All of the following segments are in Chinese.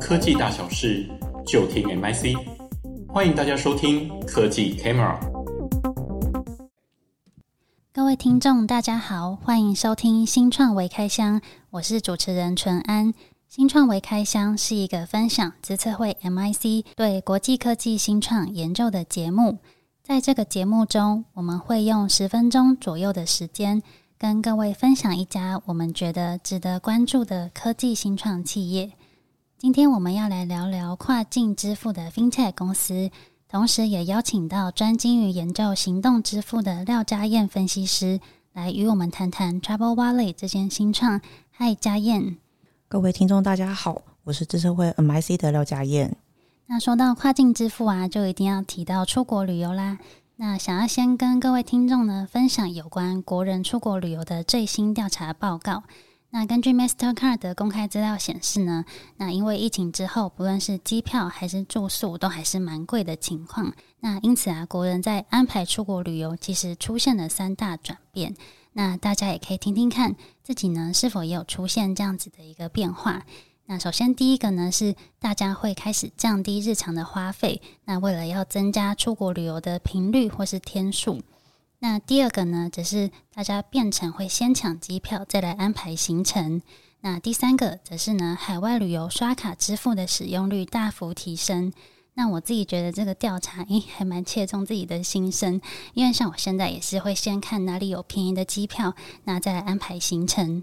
科技大小事，就听 MIC。欢迎大家收听科技 Camera。各位听众，大家好，欢迎收听新创微开箱，我是主持人淳安。新创微开箱是一个分享资策会 MIC 对国际科技新创研究的节目。在这个节目中，我们会用十分钟左右的时间，跟各位分享一家我们觉得值得关注的科技新创企业。今天我们要来聊聊跨境支付的 FinTech 公司，同时也邀请到专精于研究行动支付的廖家燕分析师来与我们谈谈 Travel Wallet 这间新创。嗨，家燕！各位听众大家好，我是资深会 MIC 的廖家燕。那说到跨境支付啊，就一定要提到出国旅游啦。那想要先跟各位听众呢分享有关国人出国旅游的最新调查报告。那根据 Mastercard 的公开资料显示呢，那因为疫情之后，不论是机票还是住宿都还是蛮贵的情况。那因此啊，国人在安排出国旅游其实出现了三大转变。那大家也可以听听看自己呢是否也有出现这样子的一个变化。那首先第一个呢是大家会开始降低日常的花费，那为了要增加出国旅游的频率或是天数。那第二个呢则是大家变成会先抢机票再来安排行程。那第三个则是呢海外旅游刷卡支付的使用率大幅提升。那我自己觉得这个调查诶还蛮切中自己的心声，因为像我现在也是会先看哪里有便宜的机票，那再来安排行程。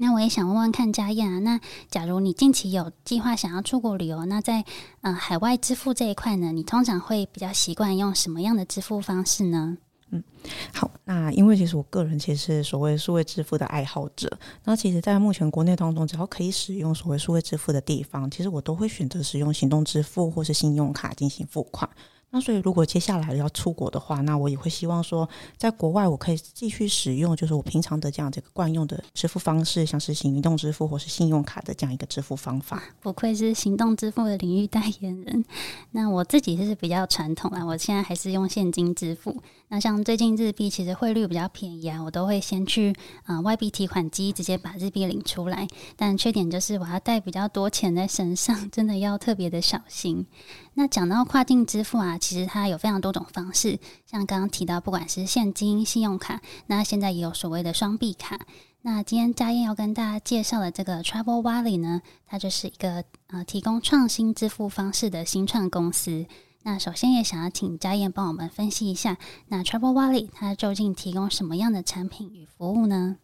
那我也想问问看家燕啊，那假如你近期有计划想要出国旅游，那在呃海外支付这一块呢，你通常会比较习惯用什么样的支付方式呢？嗯，好，那因为其实我个人其实是所谓数位支付的爱好者，那其实，在目前国内当中，只要可以使用所谓数位支付的地方，其实我都会选择使用行动支付或是信用卡进行付款。那所以，如果接下来要出国的话，那我也会希望说，在国外我可以继续使用，就是我平常的这样这个惯用的支付方式，像是行动支付或是信用卡的这样一个支付方法。不愧是行动支付的领域代言人。那我自己是比较传统啦，我现在还是用现金支付。那像最近日币其实汇率比较便宜啊，我都会先去啊、外币提款机直接把日币领出来。但缺点就是我要带比较多钱在身上，真的要特别的小心。那讲到跨境支付啊，其实它有非常多种方式，像刚刚提到，不管是现金、信用卡，那现在也有所谓的双币卡。那今天嘉彦要跟大家介绍的这个 Travel Wallet 呢，它就是一个呃提供创新支付方式的新创公司。那首先也想要请嘉彦帮我们分析一下，那 Travel Wallet 它究竟提供什么样的产品与服务呢？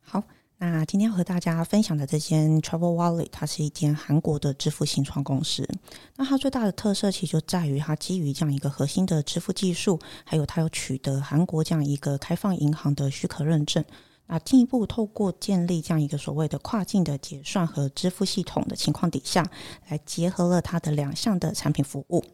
好。那今天要和大家分享的这间 Travel Wallet，它是一间韩国的支付新创公司。那它最大的特色其实就在于它基于这样一个核心的支付技术，还有它有取得韩国这样一个开放银行的许可认证。那进一步透过建立这样一个所谓的跨境的结算和支付系统的情况底下，来结合了它的两项的产品服务。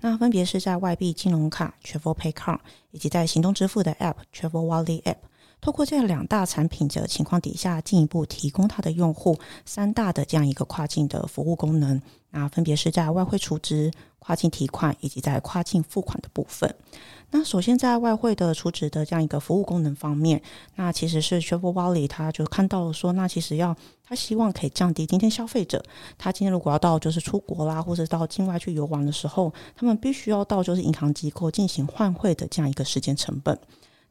那分别是在外币金融卡 Travel Pay Card，以及在行动支付的 App Travel Wallet App。透过这两大产品的情况底下，进一步提供它的用户三大的这样一个跨境的服务功能，那分别是在外汇储值、跨境提款以及在跨境付款的部分。那首先在外汇的储值的这样一个服务功能方面，那其实是 Travel Wallet 他就看到了说，那其实要他希望可以降低今天消费者他今天如果要到就是出国啦，或者到境外去游玩的时候，他们必须要到就是银行机构进行换汇的这样一个时间成本。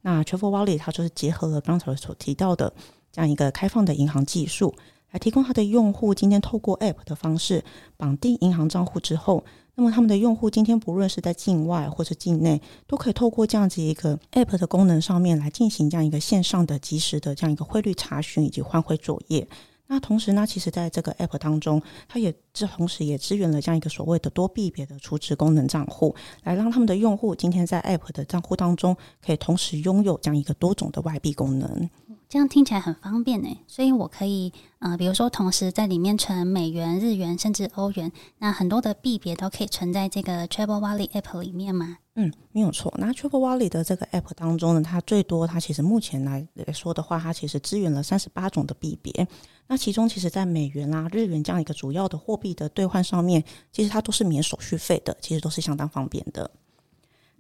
那 Travel Wallet 它就是结合了刚才所提到的这样一个开放的银行技术，来提供它的用户今天透过 App 的方式绑定银行账户之后，那么他们的用户今天不论是在境外或者境内，都可以透过这样子一个 App 的功能上面来进行这样一个线上的及时的这样一个汇率查询以及换汇作业。那同时呢，其实在这个 App 当中，它也这同时也支援了这样一个所谓的多币别的储值功能账户，来让他们的用户今天在 App 的账户当中，可以同时拥有这样一个多种的外币功能。这样听起来很方便呢，所以我可以呃，比如说同时在里面存美元、日元甚至欧元，那很多的币别都可以存在这个 Travel Wallet App 里面吗？嗯，没有错。那 Travel Wallet 的这个 App 当中呢，它最多它其实目前来来说的话，它其实支援了三十八种的币别。那其中其实，在美元啦、日元这样一个主要的货币的兑换上面，其实它都是免手续费的，其实都是相当方便的。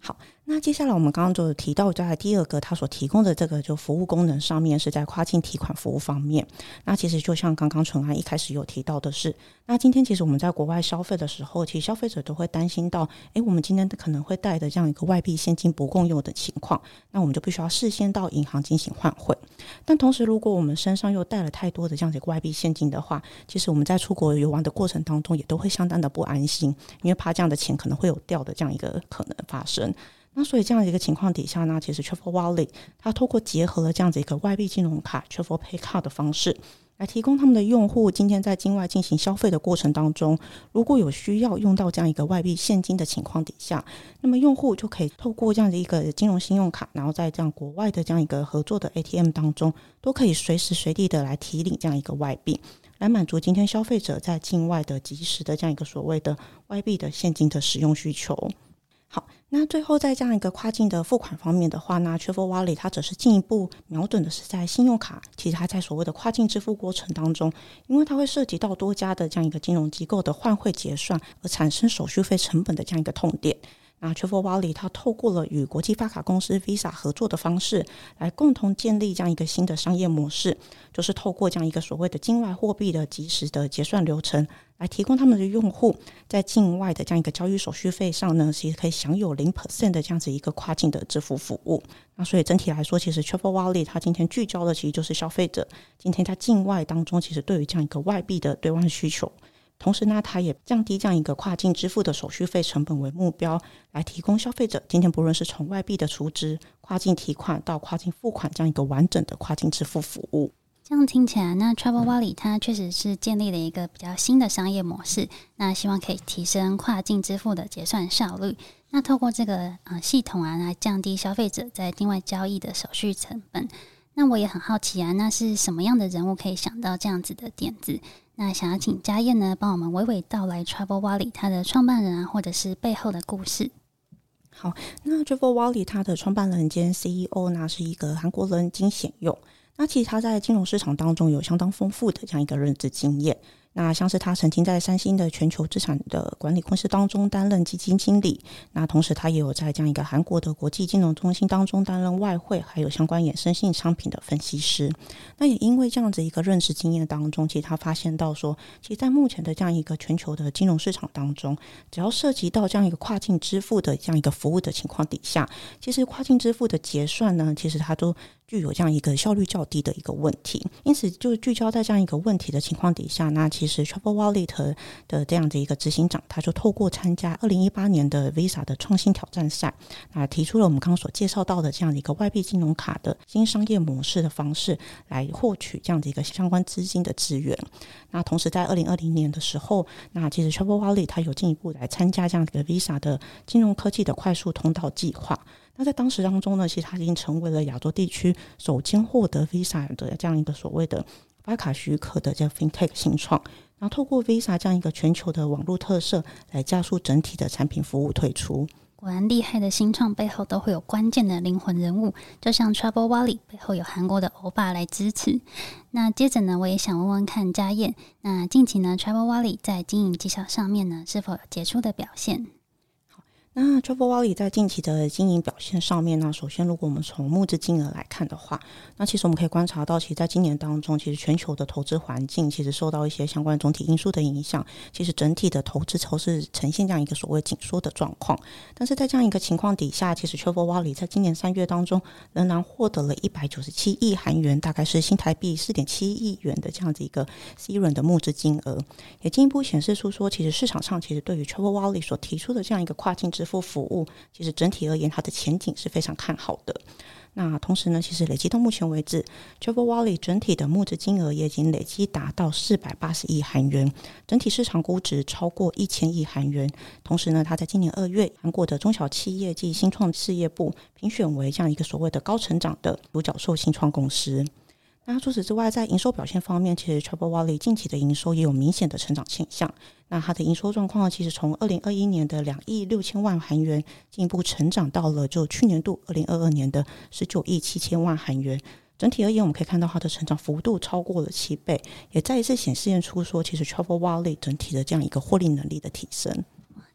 好，那接下来我们刚刚就提到，在第二个它所提供的这个就服务功能上面，是在跨境提款服务方面。那其实就像刚刚淳安一开始有提到的是，那今天其实我们在国外消费的时候，其实消费者都会担心到，诶，我们今天可能会带的这样一个外币现金不够用的情况，那我们就必须要事先到银行进行换汇。但同时，如果我们身上又带了太多的这样子一个外币现金的话，其实我们在出国游玩的过程当中，也都会相当的不安心，因为怕这样的钱可能会有掉的这样一个可能发生。那所以这样的一个情况底下呢，其实 Travel Wallet 它透过结合了这样子一个外币金融卡 Travel Pay Card 的方式，来提供他们的用户今天在境外进行消费的过程当中，如果有需要用到这样一个外币现金的情况底下，那么用户就可以透过这样的一个金融信用卡，然后在这样国外的这样一个合作的 ATM 当中，都可以随时随地的来提领这样一个外币，来满足今天消费者在境外的及时的这样一个所谓的外币的现金的使用需求。好，那最后在这样一个跨境的付款方面的话呢，Travel Wallet 它只是进一步瞄准的是在信用卡，其实它在所谓的跨境支付过程当中，因为它会涉及到多家的这样一个金融机构的换汇结算而产生手续费成本的这样一个痛点。那 Travel Wallet 它透过了与国际发卡公司 Visa 合作的方式，来共同建立这样一个新的商业模式，就是透过这样一个所谓的境外货币的及时的结算流程，来提供他们的用户在境外的这样一个交易手续费上呢，其实可以享有零 percent 的这样子一个跨境的支付服务。那所以整体来说，其实 Travel Wallet 它今天聚焦的其实就是消费者今天在境外当中，其实对于这样一个外币的兑换需求。同时呢，它也降低这样一个跨境支付的手续费成本为目标，来提供消费者今天不论是从外币的储值、跨境提款到跨境付款这样一个完整的跨境支付服务。这样听起来，那 Travel Wallet 它确实是建立了一个比较新的商业模式，那希望可以提升跨境支付的结算效率。那透过这个呃系统啊，来降低消费者在境外交易的手续成本。那我也很好奇啊，那是什么样的人物可以想到这样子的点子？那想要请嘉燕呢，帮我们娓娓道来 Travel Wallet 它的创办人啊，或者是背后的故事。好，那 Travel Wallet 它的创办人兼 CEO 呢，是一个韩国人金显佑。那其实他在金融市场当中有相当丰富的这样一个认知经验。那像是他曾经在三星的全球资产的管理公司当中担任基金经理，那同时他也有在这样一个韩国的国际金融中心当中担任外汇还有相关衍生性商品的分析师。那也因为这样子一个认识经验当中，其实他发现到说，其实，在目前的这样一个全球的金融市场当中，只要涉及到这样一个跨境支付的这样一个服务的情况底下，其实跨境支付的结算呢，其实它都具有这样一个效率较低的一个问题。因此，就聚焦在这样一个问题的情况底下，那其其实 Travel Wallet 的这样的一个执行长，他就透过参加二零一八年的 Visa 的创新挑战赛，啊，提出了我们刚刚所介绍到的这样的一个外币金融卡的新商业模式的方式，来获取这样的一个相关资金的资源。那同时在二零二零年的时候，那其实 Travel Wallet 它有进一步来参加这样的一个 Visa 的金融科技的快速通道计划。那在当时当中呢，其实它已经成为了亚洲地区首先获得 Visa 的这样一个所谓的发卡许可的叫 FinTech 新创。然后透过 Visa 这样一个全球的网络特色，来加速整体的产品服务推出。果然厉害的新创背后都会有关键的灵魂人物，就像 Travel Wallet 背后有韩国的欧巴来支持。那接着呢，我也想问问看家燕，那近期呢 Travel Wallet 在经营绩效上面呢，是否有杰出的表现？那 Travel Wallet 在近期的经营表现上面呢，首先，如果我们从募资金额来看的话，那其实我们可以观察到，其实在今年当中，其实全球的投资环境其实受到一些相关总体因素的影响，其实整体的投资都是呈现这样一个所谓紧缩的状况。但是在这样一个情况底下，其实 Travel Wallet 在今年三月当中仍然获得了一百九十七亿韩元，大概是新台币四点七亿元的这样子一个 C 轮的募资金额，也进一步显示出说，其实市场上其实对于 Travel Wallet 所提出的这样一个跨境支付服务，其实整体而言，它的前景是非常看好的。那同时呢，其实累计到目前为止，Travel Wallet 整体的募资金额也已经累计达到四百八十亿韩元，整体市场估值超过一千亿韩元。同时呢，它在今年二月，韩国的中小企业及新创事业部评选为这样一个所谓的高成长的独角兽新创公司。那除此之外，在营收表现方面，其实 Travel Wallet 近期的营收也有明显的成长现象。那它的营收状况呢，其实从二零二一年的两亿六千万韩元，进一步成长到了就去年度二零二二年的十九亿七千万韩元。整体而言，我们可以看到它的成长幅度超过了七倍，也再一次显示出说，其实 Travel Wallet 整体的这样一个获利能力的提升。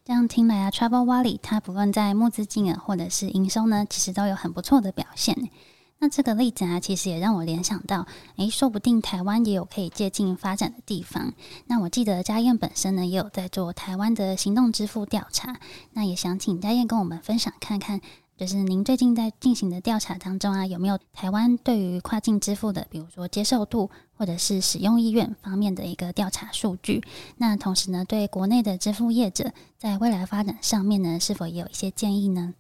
这样听来啊，Travel Wallet 它不论在募资金额或者是营收呢，其实都有很不错的表现。那这个例子啊，其实也让我联想到，诶，说不定台湾也有可以借镜发展的地方。那我记得佳燕本身呢，也有在做台湾的行动支付调查。那也想请佳燕跟我们分享看看，就是您最近在进行的调查当中啊，有没有台湾对于跨境支付的，比如说接受度或者是使用意愿方面的一个调查数据？那同时呢，对国内的支付业者在未来发展上面呢，是否也有一些建议呢？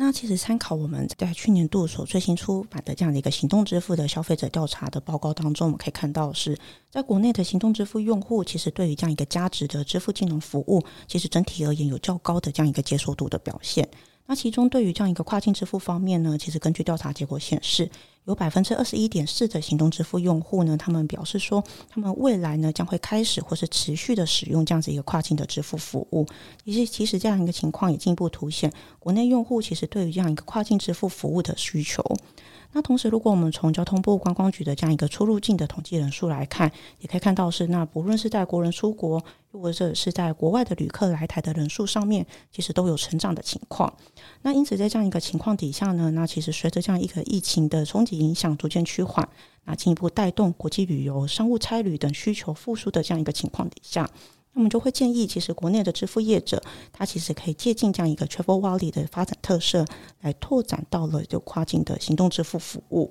那其实参考我们在去年度所最新出版的这样的一个行动支付的消费者调查的报告当中，我们可以看到是在国内的行动支付用户，其实对于这样一个价值的支付金融服务，其实整体而言有较高的这样一个接受度的表现。那其中对于这样一个跨境支付方面呢，其实根据调查结果显示，有百分之二十一点四的行动支付用户呢，他们表示说，他们未来呢将会开始或是持续的使用这样子一个跨境的支付服务。其实，其实这样一个情况也进一步凸显国内用户其实对于这样一个跨境支付服务的需求。那同时，如果我们从交通部观光局的这样一个出入境的统计人数来看，也可以看到是那不论是在国人出国，或者是在国外的旅客来台的人数上面，其实都有成长的情况。那因此，在这样一个情况底下呢，那其实随着这样一个疫情的冲击影响逐渐趋缓，那进一步带动国际旅游、商务差旅等需求复苏的这样一个情况底下。那么就会建议，其实国内的支付业者，他其实可以借鉴这样一个 Travel Wallet 的发展特色，来拓展到了就跨境的行动支付服务。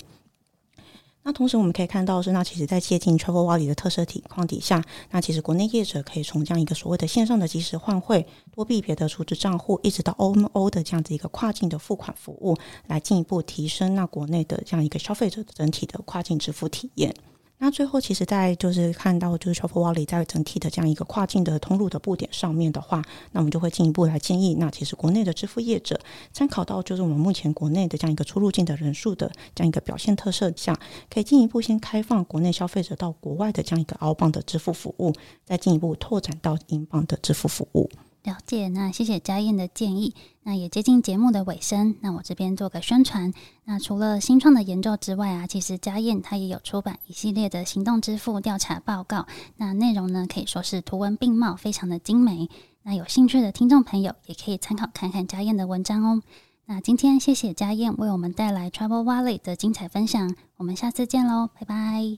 那同时我们可以看到是，那其实在接近 Travel w a l l e 的特色情况底下，那其实国内业者可以从这样一个所谓的线上的即时换汇、多币别的储值账户，一直到 OMO 的这样子一个跨境的付款服务，来进一步提升那国内的这样一个消费者的整体的跨境支付体验。那最后，其实，在就是看到就是 Travel Wallet 在整体的这样一个跨境的通路的布点上面的话，那我们就会进一步来建议，那其实国内的支付业者参考到就是我们目前国内的这样一个出入境的人数的这样一个表现特色下，可以进一步先开放国内消费者到国外的这样一个澳镑的支付服务，再进一步拓展到英镑的支付服务。了解，那谢谢佳燕的建议。那也接近节目的尾声，那我这边做个宣传。那除了新创的研究之外啊，其实佳燕她也有出版一系列的行动支付调查报告。那内容呢，可以说是图文并茂，非常的精美。那有兴趣的听众朋友也可以参考看看佳燕的文章哦。那今天谢谢佳燕为我们带来 Travel Wallet 的精彩分享，我们下次见喽，拜拜。